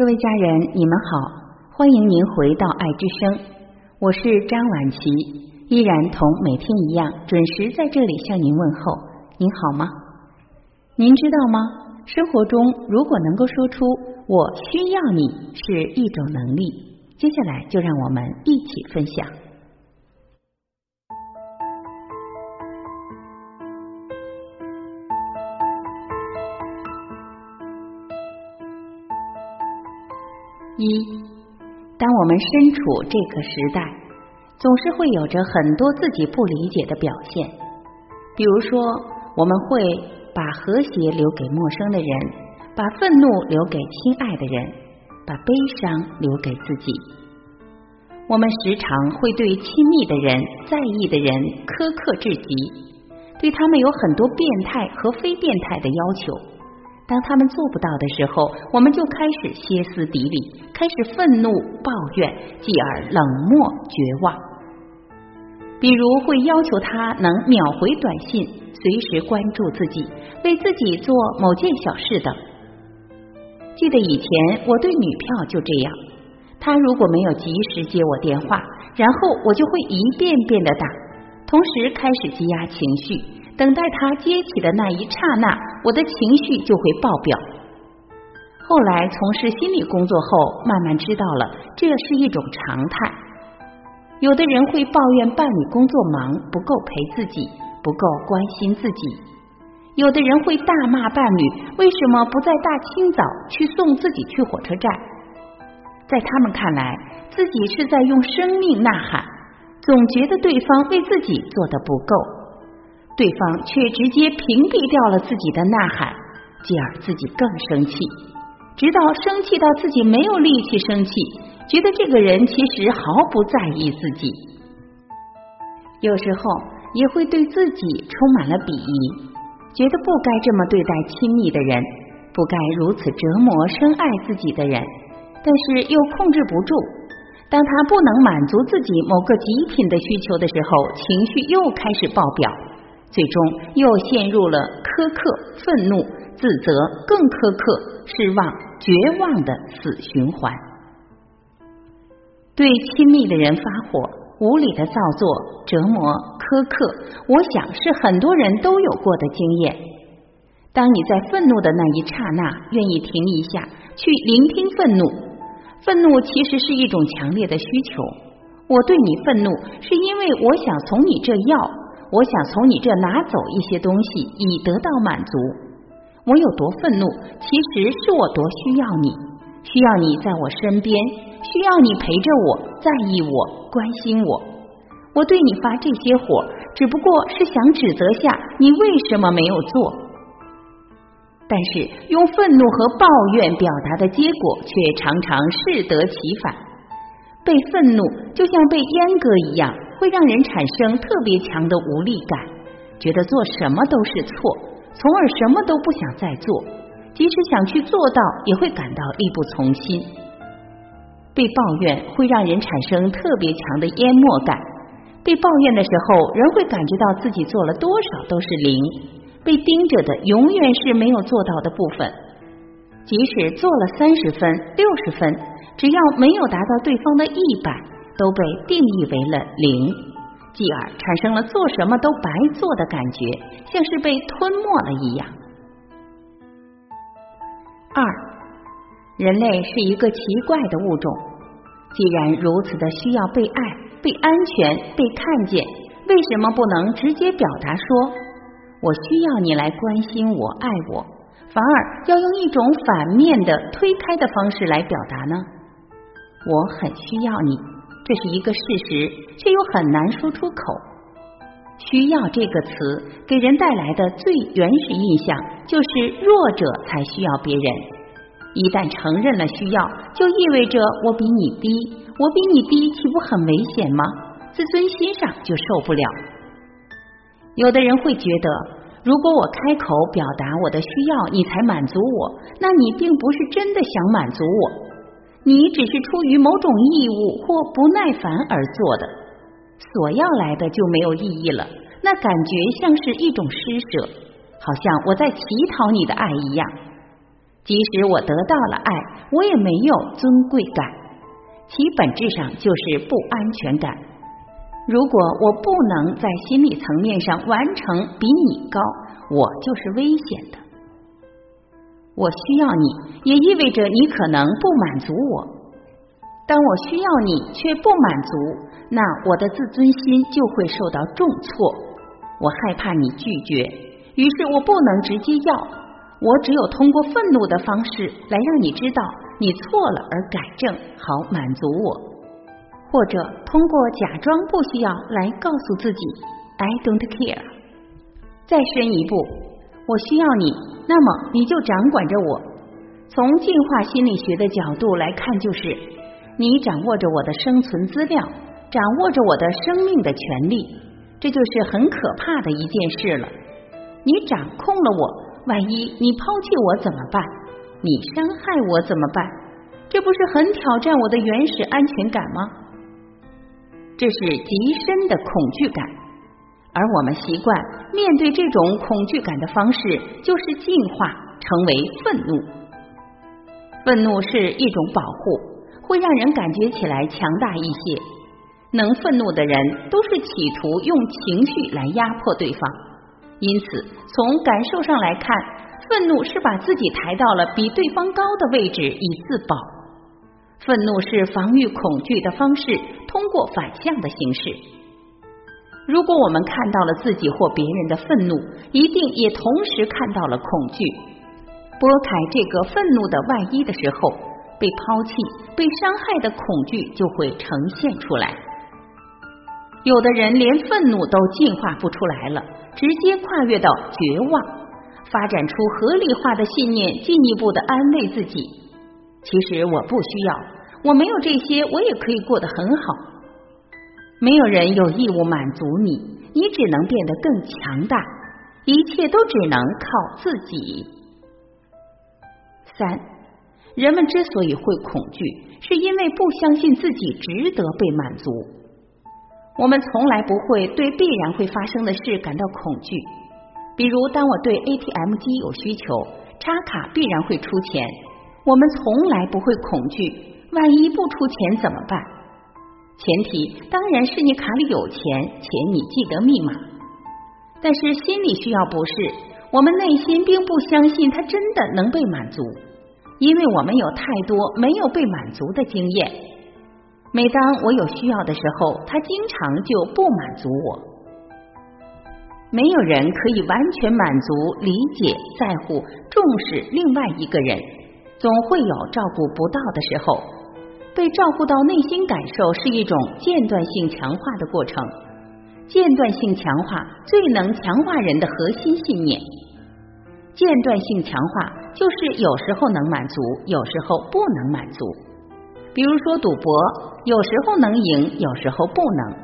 各位家人，你们好，欢迎您回到爱之声，我是张婉琪，依然同每天一样准时在这里向您问候。您好吗？您知道吗？生活中如果能够说出“我需要你”是一种能力，接下来就让我们一起分享。一，当我们身处这个时代，总是会有着很多自己不理解的表现。比如说，我们会把和谐留给陌生的人，把愤怒留给亲爱的人，把悲伤留给自己。我们时常会对亲密的人、在意的人苛刻至极，对他们有很多变态和非变态的要求。当他们做不到的时候，我们就开始歇斯底里，开始愤怒抱怨，继而冷漠绝望。比如会要求他能秒回短信，随时关注自己，为自己做某件小事等。记得以前我对女票就这样，她如果没有及时接我电话，然后我就会一遍遍的打，同时开始积压情绪。等待他接起的那一刹那，我的情绪就会爆表。后来从事心理工作后，慢慢知道了这是一种常态。有的人会抱怨伴侣工作忙，不够陪自己，不够关心自己；有的人会大骂伴侣为什么不在大清早去送自己去火车站。在他们看来，自己是在用生命呐喊，总觉得对方为自己做的不够。对方却直接屏蔽掉了自己的呐喊，继而自己更生气，直到生气到自己没有力气生气，觉得这个人其实毫不在意自己。有时候也会对自己充满了鄙夷，觉得不该这么对待亲密的人，不该如此折磨深爱自己的人，但是又控制不住。当他不能满足自己某个极品的需求的时候，情绪又开始爆表。最终又陷入了苛刻、愤怒、自责、更苛刻、失望、绝望的死循环。对亲密的人发火、无理的造作、折磨、苛刻，我想是很多人都有过的经验。当你在愤怒的那一刹那，愿意停一下，去聆听愤怒。愤怒其实是一种强烈的需求。我对你愤怒，是因为我想从你这要。我想从你这拿走一些东西，以得到满足。我有多愤怒，其实是我多需要你，需要你在我身边，需要你陪着我，在意我，关心我。我对你发这些火，只不过是想指责下你为什么没有做。但是用愤怒和抱怨表达的结果，却常常适得其反。被愤怒就像被阉割一样。会让人产生特别强的无力感，觉得做什么都是错，从而什么都不想再做，即使想去做到，也会感到力不从心。被抱怨会让人产生特别强的淹没感，被抱怨的时候，人会感觉到自己做了多少都是零，被盯着的永远是没有做到的部分，即使做了三十分、六十分，只要没有达到对方的一百。都被定义为了零，继而产生了做什么都白做的感觉，像是被吞没了一样。二，人类是一个奇怪的物种，既然如此的需要被爱、被安全、被看见，为什么不能直接表达说“我需要你来关心我、爱我”，反而要用一种反面的推开的方式来表达呢？我很需要你。这是一个事实，却又很难说出口。需要这个词给人带来的最原始印象，就是弱者才需要别人。一旦承认了需要，就意味着我比你低，我比你低，岂不很危险吗？自尊心上就受不了。有的人会觉得，如果我开口表达我的需要，你才满足我，那你并不是真的想满足我。你只是出于某种义务或不耐烦而做的，索要来的就没有意义了。那感觉像是一种施舍，好像我在乞讨你的爱一样。即使我得到了爱，我也没有尊贵感，其本质上就是不安全感。如果我不能在心理层面上完成比你高，我就是危险的。我需要你，也意味着你可能不满足我。当我需要你却不满足，那我的自尊心就会受到重挫。我害怕你拒绝，于是我不能直接要。我只有通过愤怒的方式来让你知道你错了而改正，好满足我；或者通过假装不需要来告诉自己 I don't care。再深一步，我需要你，那么你就掌管着我。从进化心理学的角度来看，就是你掌握着我的生存资料，掌握着我的生命的权利，这就是很可怕的一件事了。你掌控了我。万一你抛弃我怎么办？你伤害我怎么办？这不是很挑战我的原始安全感吗？这是极深的恐惧感，而我们习惯面对这种恐惧感的方式，就是进化成为愤怒。愤怒是一种保护，会让人感觉起来强大一些。能愤怒的人，都是企图用情绪来压迫对方。因此，从感受上来看，愤怒是把自己抬到了比对方高的位置以自保。愤怒是防御恐惧的方式，通过反向的形式。如果我们看到了自己或别人的愤怒，一定也同时看到了恐惧。拨开这个愤怒的外衣的时候，被抛弃、被伤害的恐惧就会呈现出来。有的人连愤怒都进化不出来了。直接跨越到绝望，发展出合理化的信念，进一步的安慰自己。其实我不需要，我没有这些，我也可以过得很好。没有人有义务满足你，你只能变得更强大。一切都只能靠自己。三，人们之所以会恐惧，是因为不相信自己值得被满足。我们从来不会对必然会发生的事感到恐惧，比如当我对 ATM 机有需求，插卡必然会出钱，我们从来不会恐惧，万一不出钱怎么办？前提当然是你卡里有钱，且你记得密码。但是心理需要不是，我们内心并不相信它真的能被满足，因为我们有太多没有被满足的经验。每当我有需要的时候，他经常就不满足我。没有人可以完全满足、理解、在乎、重视另外一个人，总会有照顾不到的时候。被照顾到内心感受是一种间断性强化的过程。间断性强化最能强化人的核心信念。间断性强化就是有时候能满足，有时候不能满足。比如说赌博，有时候能赢，有时候不能。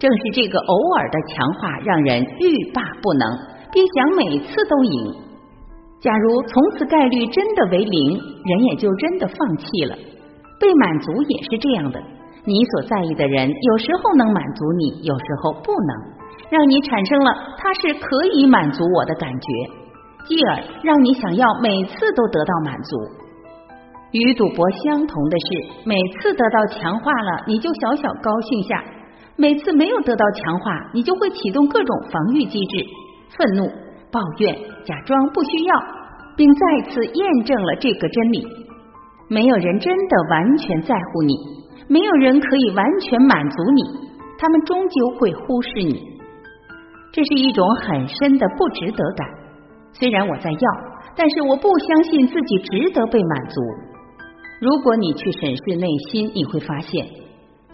正是这个偶尔的强化，让人欲罢不能，并想每次都赢。假如从此概率真的为零，人也就真的放弃了。被满足也是这样的，你所在意的人有时候能满足你，有时候不能，让你产生了他是可以满足我的感觉，继而让你想要每次都得到满足。与赌博相同的是，每次得到强化了，你就小小高兴下；每次没有得到强化，你就会启动各种防御机制，愤怒、抱怨、假装不需要，并再次验证了这个真理：没有人真的完全在乎你，没有人可以完全满足你，他们终究会忽视你。这是一种很深的不值得感。虽然我在要，但是我不相信自己值得被满足。如果你去审视内心，你会发现，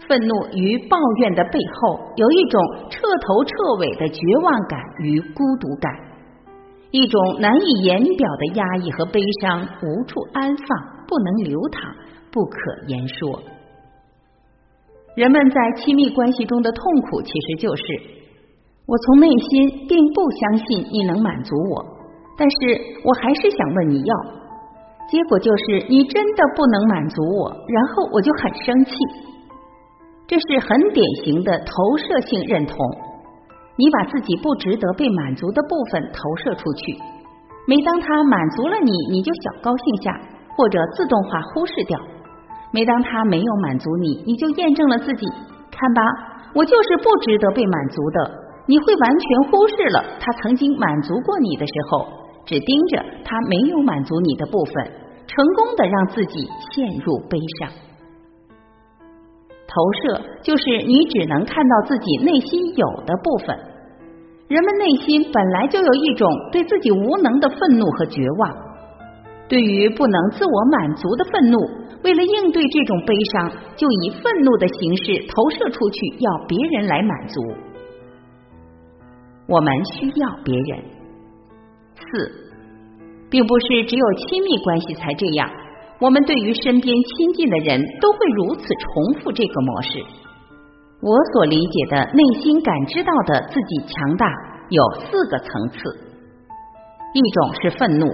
愤怒与抱怨的背后有一种彻头彻尾的绝望感与孤独感，一种难以言表的压抑和悲伤，无处安放，不能流淌，不可言说。人们在亲密关系中的痛苦，其实就是我从内心并不相信你能满足我，但是我还是想问你要。结果就是你真的不能满足我，然后我就很生气。这是很典型的投射性认同，你把自己不值得被满足的部分投射出去。每当他满足了你，你就小高兴下，或者自动化忽视掉；每当他没有满足你，你就验证了自己，看吧，我就是不值得被满足的。你会完全忽视了他曾经满足过你的时候，只盯着他没有满足你的部分，成功的让自己陷入悲伤。投射就是你只能看到自己内心有的部分。人们内心本来就有一种对自己无能的愤怒和绝望，对于不能自我满足的愤怒，为了应对这种悲伤，就以愤怒的形式投射出去，要别人来满足。我们需要别人。四，并不是只有亲密关系才这样。我们对于身边亲近的人都会如此重复这个模式。我所理解的内心感知到的自己强大有四个层次。一种是愤怒，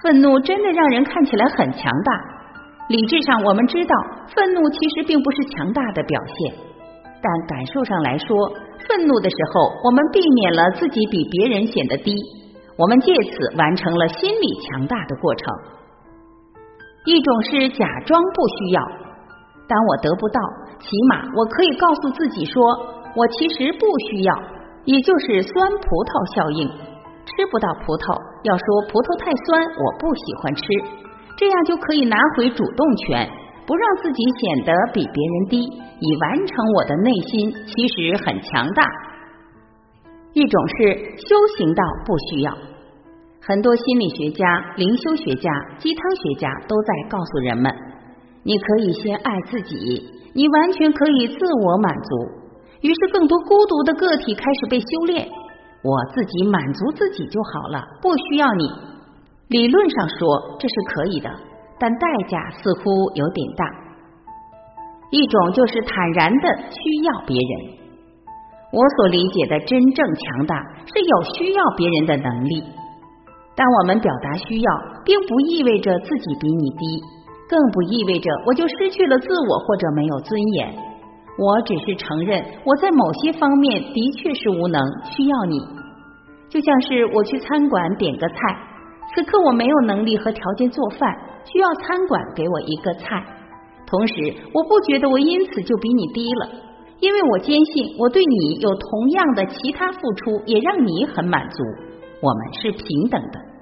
愤怒真的让人看起来很强大。理智上我们知道，愤怒其实并不是强大的表现，但感受上来说，愤怒的时候，我们避免了自己比别人显得低，我们借此完成了心理强大的过程。一种是假装不需要，当我得不到，起码我可以告诉自己说，我其实不需要，也就是酸葡萄效应。吃不到葡萄，要说葡萄太酸，我不喜欢吃，这样就可以拿回主动权，不让自己显得比别人低，以完成我的内心其实很强大。一种是修行到不需要。很多心理学家、灵修学家、鸡汤学家都在告诉人们：你可以先爱自己，你完全可以自我满足。于是，更多孤独的个体开始被修炼。我自己满足自己就好了，不需要你。理论上说这是可以的，但代价似乎有点大。一种就是坦然的需要别人。我所理解的真正强大，是有需要别人的能力。当我们表达需要，并不意味着自己比你低，更不意味着我就失去了自我或者没有尊严。我只是承认我在某些方面的确是无能，需要你。就像是我去餐馆点个菜，此刻我没有能力和条件做饭，需要餐馆给我一个菜。同时，我不觉得我因此就比你低了，因为我坚信我对你有同样的其他付出，也让你很满足。我们是平等的。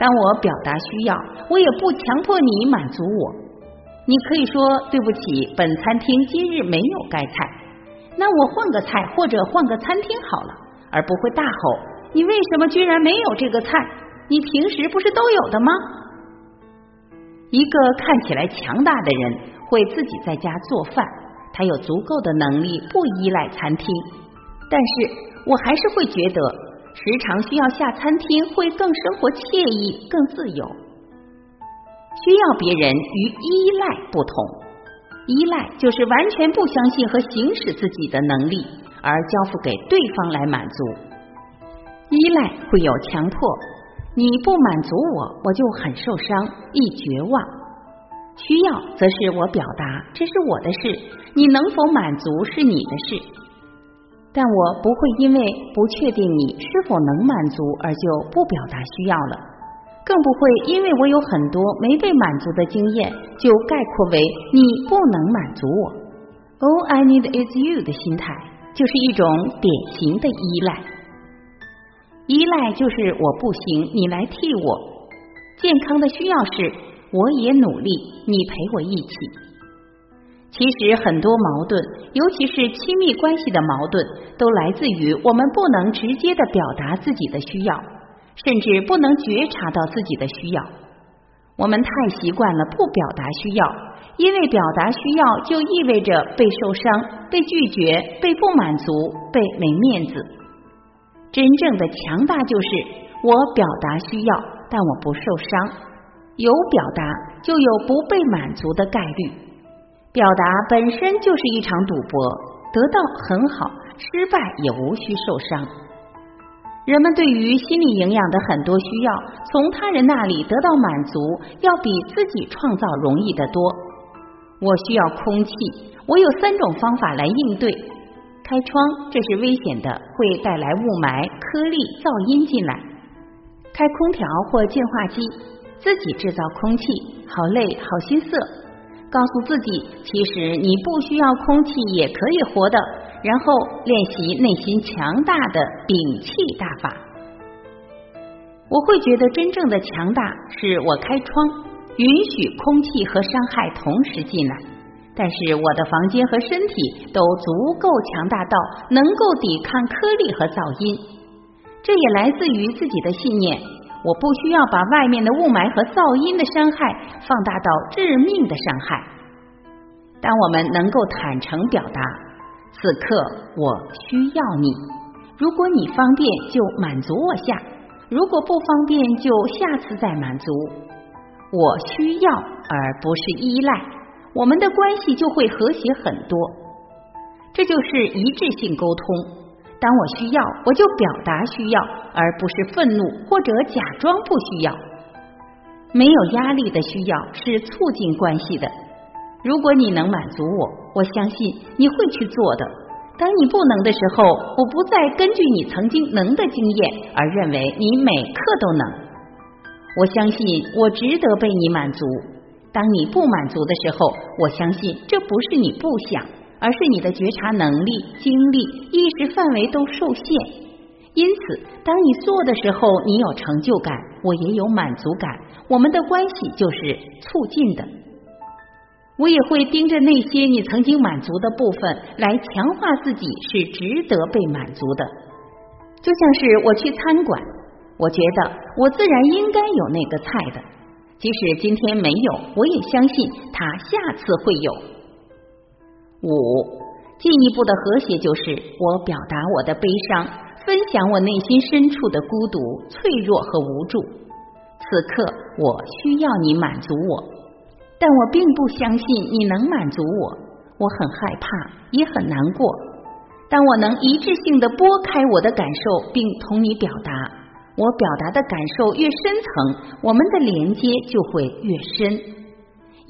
当我表达需要，我也不强迫你满足我。你可以说对不起，本餐厅今日没有该菜，那我换个菜或者换个餐厅好了，而不会大吼你为什么居然没有这个菜？你平时不是都有的吗？一个看起来强大的人会自己在家做饭，他有足够的能力不依赖餐厅，但是我还是会觉得。时常需要下餐厅，会更生活惬意、更自由。需要别人与依赖不同，依赖就是完全不相信和行使自己的能力，而交付给对方来满足。依赖会有强迫，你不满足我，我就很受伤、易绝望。需要则是我表达，这是我的事，你能否满足是你的事。但我不会因为不确定你是否能满足而就不表达需要了，更不会因为我有很多没被满足的经验就概括为你不能满足我。All I need is you 的心态就是一种典型的依赖。依赖就是我不行，你来替我。健康的需要是我也努力，你陪我一起。其实很多矛盾，尤其是亲密关系的矛盾，都来自于我们不能直接的表达自己的需要，甚至不能觉察到自己的需要。我们太习惯了不表达需要，因为表达需要就意味着被受伤、被拒绝、被不满足、被没面子。真正的强大就是我表达需要，但我不受伤。有表达，就有不被满足的概率。表达本身就是一场赌博，得到很好，失败也无需受伤。人们对于心理营养的很多需要，从他人那里得到满足，要比自己创造容易得多。我需要空气，我有三种方法来应对：开窗，这是危险的，会带来雾霾、颗粒、噪音进来；开空调或净化机，自己制造空气，好累，好心塞。告诉自己，其实你不需要空气也可以活的。然后练习内心强大的摒气大法。我会觉得真正的强大是我开窗，允许空气和伤害同时进来，但是我的房间和身体都足够强大到能够抵抗颗粒和噪音。这也来自于自己的信念。我不需要把外面的雾霾和噪音的伤害放大到致命的伤害。当我们能够坦诚表达，此刻我需要你，如果你方便就满足我下，如果不方便就下次再满足。我需要而不是依赖，我们的关系就会和谐很多。这就是一致性沟通。当我需要，我就表达需要，而不是愤怒或者假装不需要。没有压力的需要是促进关系的。如果你能满足我，我相信你会去做的。当你不能的时候，我不再根据你曾经能的经验而认为你每刻都能。我相信我值得被你满足。当你不满足的时候，我相信这不是你不想。而是你的觉察能力、精力、意识范围都受限，因此，当你做的时候，你有成就感，我也有满足感，我们的关系就是促进的。我也会盯着那些你曾经满足的部分，来强化自己是值得被满足的。就像是我去餐馆，我觉得我自然应该有那个菜的，即使今天没有，我也相信他下次会有。五，进一步的和谐就是我表达我的悲伤，分享我内心深处的孤独、脆弱和无助。此刻我需要你满足我，但我并不相信你能满足我。我很害怕，也很难过。当我能一致性的拨开我的感受，并同你表达，我表达的感受越深层，我们的连接就会越深，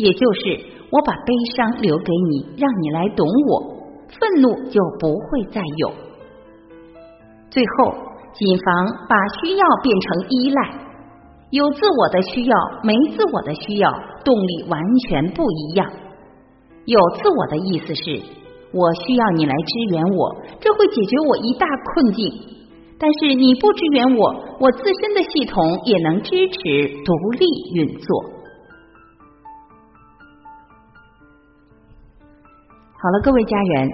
也就是。我把悲伤留给你，让你来懂我，愤怒就不会再有。最后，谨防把需要变成依赖。有自我的需要，没自我的需要，动力完全不一样。有自我的意思是，我需要你来支援我，这会解决我一大困境。但是你不支援我，我自身的系统也能支持独立运作。好了，各位家人，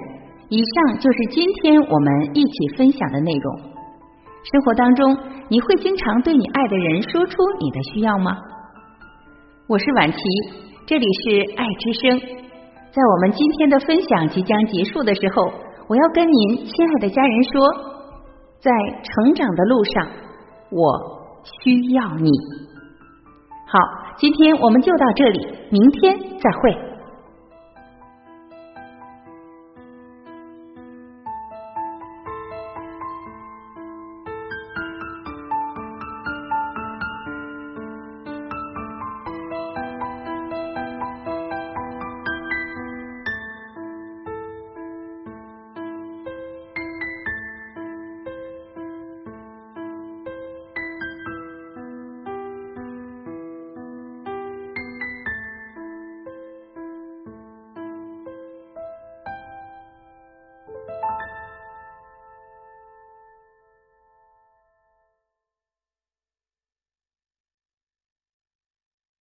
以上就是今天我们一起分享的内容。生活当中，你会经常对你爱的人说出你的需要吗？我是婉琪，这里是爱之声。在我们今天的分享即将结束的时候，我要跟您亲爱的家人说，在成长的路上，我需要你。好，今天我们就到这里，明天再会。